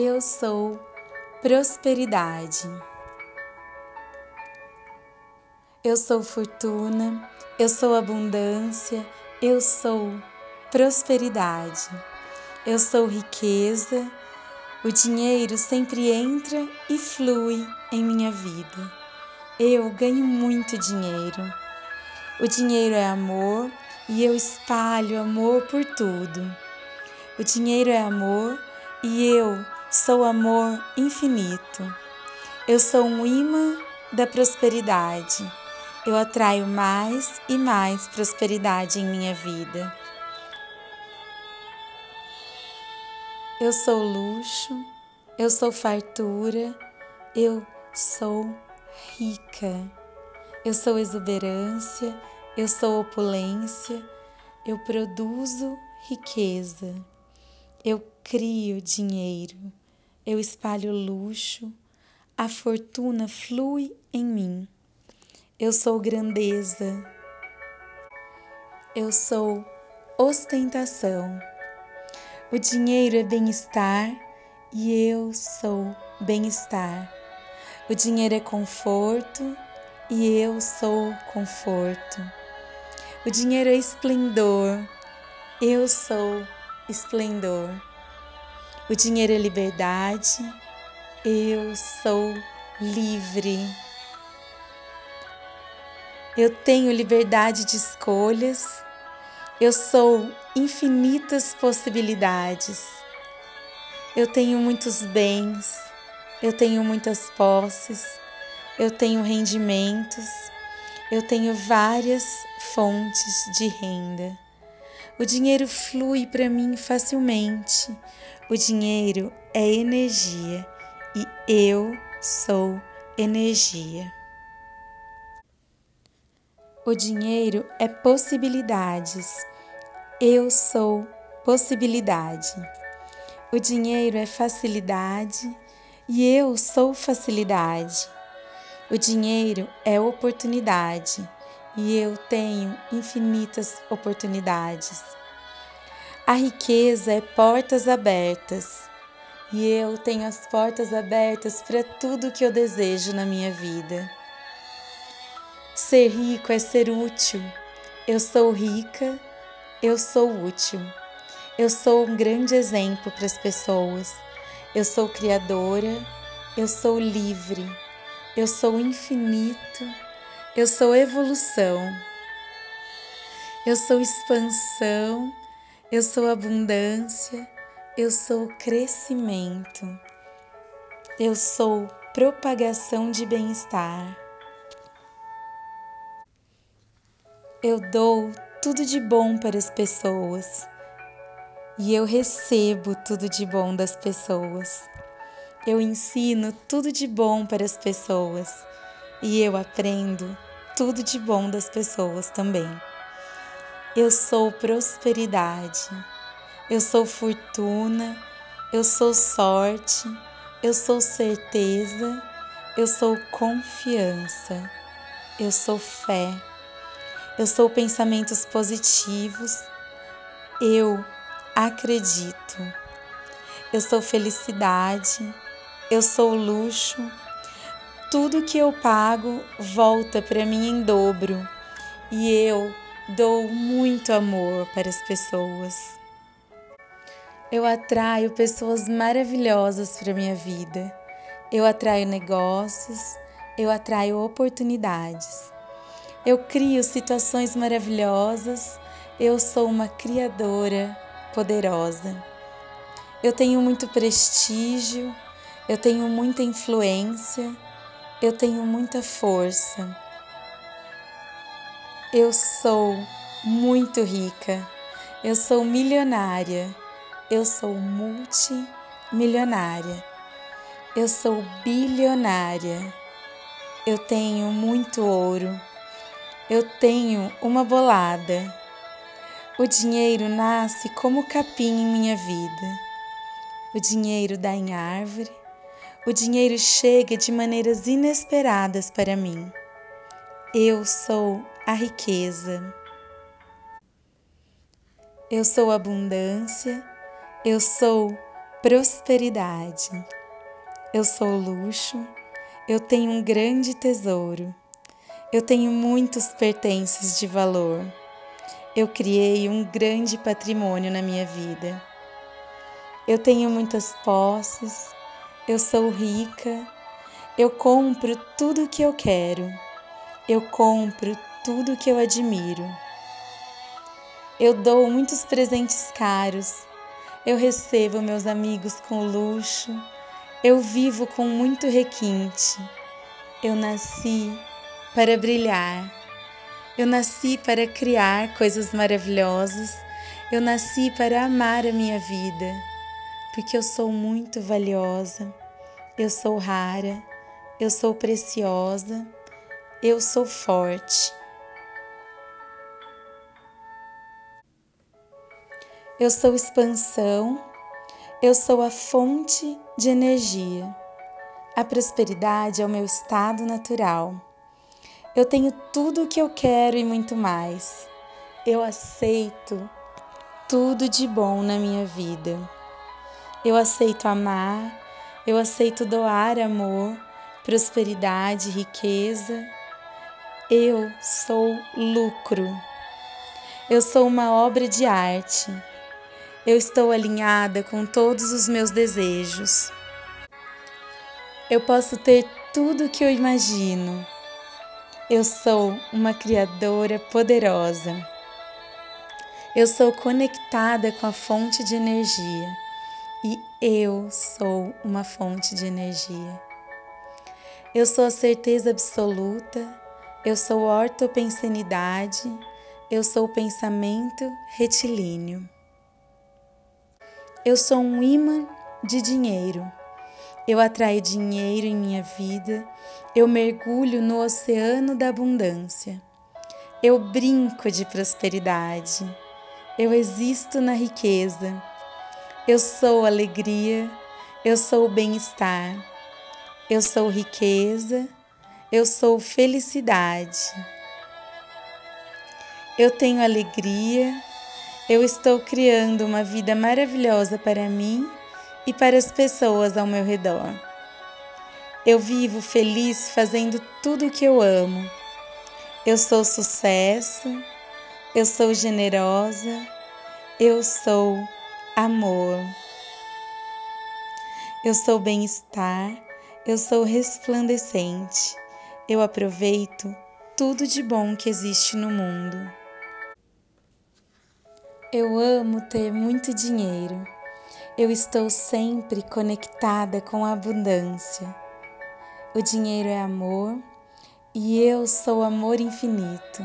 Eu sou prosperidade. Eu sou fortuna, eu sou abundância, eu sou prosperidade. Eu sou riqueza. O dinheiro sempre entra e flui em minha vida. Eu ganho muito dinheiro. O dinheiro é amor e eu espalho amor por tudo. O dinheiro é amor e eu sou amor infinito. Eu sou um imã da prosperidade. Eu atraio mais e mais prosperidade em minha vida. Eu sou luxo, eu sou fartura, eu sou rica. Eu sou exuberância, eu sou opulência, eu produzo riqueza. Eu crio dinheiro, eu espalho luxo, a fortuna flui em mim. Eu sou grandeza, eu sou ostentação. O dinheiro é bem-estar e eu sou bem-estar. O dinheiro é conforto e eu sou conforto. O dinheiro é esplendor, eu sou esplendor. O dinheiro é liberdade, eu sou livre. Eu tenho liberdade de escolhas eu sou infinitas possibilidades. Eu tenho muitos bens, eu tenho muitas posses, eu tenho rendimentos, eu tenho várias fontes de renda. O dinheiro flui para mim facilmente. O dinheiro é energia e eu sou energia. O dinheiro é possibilidades. Eu sou possibilidade. O dinheiro é facilidade e eu sou facilidade. O dinheiro é oportunidade e eu tenho infinitas oportunidades. A riqueza é portas abertas e eu tenho as portas abertas para tudo que eu desejo na minha vida. Ser rico é ser útil. Eu sou rica, eu sou útil. Eu sou um grande exemplo para as pessoas. Eu sou criadora, eu sou livre, eu sou infinito, eu sou evolução. Eu sou expansão, eu sou abundância, eu sou crescimento. Eu sou propagação de bem-estar. Eu dou tudo de bom para as pessoas e eu recebo tudo de bom das pessoas. Eu ensino tudo de bom para as pessoas e eu aprendo tudo de bom das pessoas também. Eu sou prosperidade, eu sou fortuna, eu sou sorte, eu sou certeza, eu sou confiança, eu sou fé. Eu sou pensamentos positivos. Eu acredito. Eu sou felicidade. Eu sou luxo. Tudo que eu pago volta para mim em dobro e eu dou muito amor para as pessoas. Eu atraio pessoas maravilhosas para minha vida. Eu atraio negócios, eu atraio oportunidades. Eu crio situações maravilhosas. Eu sou uma criadora poderosa. Eu tenho muito prestígio, eu tenho muita influência, eu tenho muita força. Eu sou muito rica, eu sou milionária, eu sou multimilionária, eu sou bilionária, eu tenho muito ouro eu tenho uma bolada. O dinheiro nasce como capim em minha vida. O dinheiro dá em árvore. O dinheiro chega de maneiras inesperadas para mim. Eu sou a riqueza. Eu sou abundância. Eu sou prosperidade. Eu sou luxo, eu tenho um grande tesouro. Eu tenho muitos pertences de valor. Eu criei um grande patrimônio na minha vida. Eu tenho muitas posses, eu sou rica, eu compro tudo o que eu quero, eu compro tudo o que eu admiro. Eu dou muitos presentes caros, eu recebo meus amigos com luxo, eu vivo com muito requinte. Eu nasci para brilhar, eu nasci para criar coisas maravilhosas, eu nasci para amar a minha vida porque eu sou muito valiosa, eu sou rara, eu sou preciosa, eu sou forte. Eu sou expansão, eu sou a fonte de energia. A prosperidade é o meu estado natural. Eu tenho tudo o que eu quero e muito mais. Eu aceito tudo de bom na minha vida. Eu aceito amar, eu aceito doar amor, prosperidade, riqueza. Eu sou lucro. Eu sou uma obra de arte. Eu estou alinhada com todos os meus desejos. Eu posso ter tudo o que eu imagino. Eu sou uma criadora poderosa. Eu sou conectada com a fonte de energia eu sou uma fonte de energia. Eu sou a certeza absoluta, eu sou ortopensenidade, eu sou pensamento retilíneo. Eu sou um imã de dinheiro. Eu atraio dinheiro em minha vida, eu mergulho no oceano da abundância. Eu brinco de prosperidade, eu existo na riqueza eu sou alegria, eu sou bem-estar, eu sou riqueza, eu sou felicidade. Eu tenho alegria, eu estou criando uma vida maravilhosa para mim e para as pessoas ao meu redor. Eu vivo feliz fazendo tudo o que eu amo. Eu sou sucesso, eu sou generosa, eu sou amor. Eu sou bem-estar, eu sou resplandecente, eu aproveito tudo de bom que existe no mundo. Eu amo ter muito dinheiro, eu estou sempre conectada com a abundância. O dinheiro é amor e eu sou amor infinito.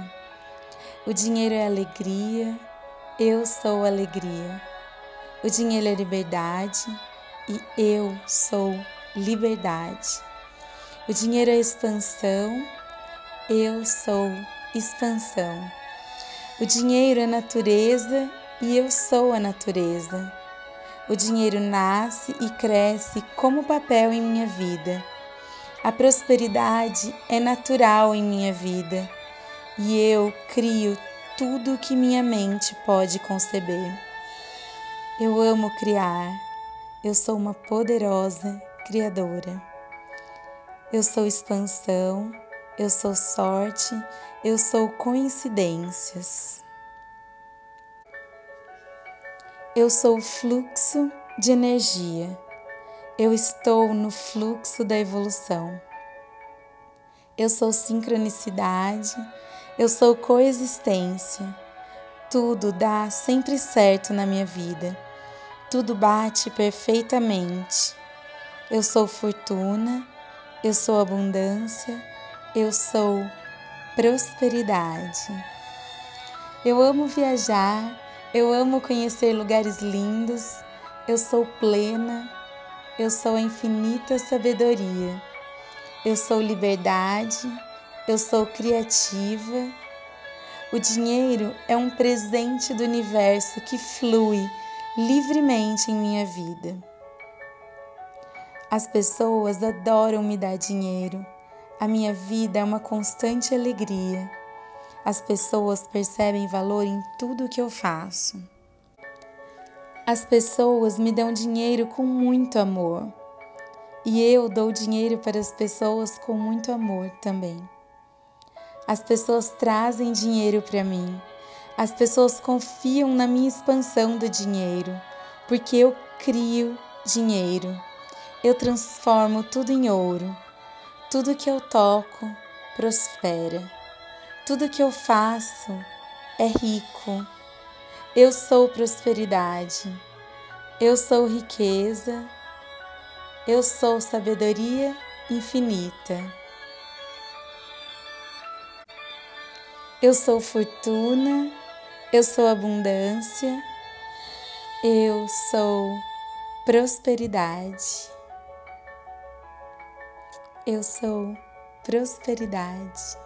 O dinheiro é alegria, eu sou alegria. O dinheiro é liberdade e eu sou liberdade. O dinheiro é expansão, eu sou expansão. O dinheiro é natureza e eu sou a natureza. O dinheiro nasce e cresce como papel em minha vida. A prosperidade é natural em minha vida e eu crio tudo o que minha mente pode conceber. Eu amo criar. Eu sou uma poderosa criadora. Eu sou expansão, eu sou sorte, eu sou coincidências. Eu sou fluxo de energia. Eu estou no fluxo da evolução. Eu sou sincronicidade, eu sou coexistência. Tudo dá sempre certo na minha vida. Tudo bate perfeitamente. Eu sou fortuna, eu sou abundância, eu sou prosperidade. Eu amo viajar, eu amo conhecer lugares lindos, eu sou plena, eu sou a infinita sabedoria. Eu sou liberdade, eu sou criativa o dinheiro é um presente do universo que flui livremente em minha vida. As pessoas adoram me dar dinheiro. A minha vida é uma constante alegria. As pessoas percebem valor em tudo que eu faço. As pessoas me dão dinheiro com muito amor. E eu dou dinheiro para as pessoas com muito amor também. As pessoas trazem dinheiro para mim. As pessoas confiam na minha expansão do dinheiro, porque eu crio dinheiro. Eu transformo tudo em ouro. Tudo que eu toco prospera. Tudo que eu faço é rico. Eu sou prosperidade. Eu sou riqueza. Eu sou sabedoria infinita. Eu sou fortuna, eu sou abundância, eu sou prosperidade. Eu sou prosperidade.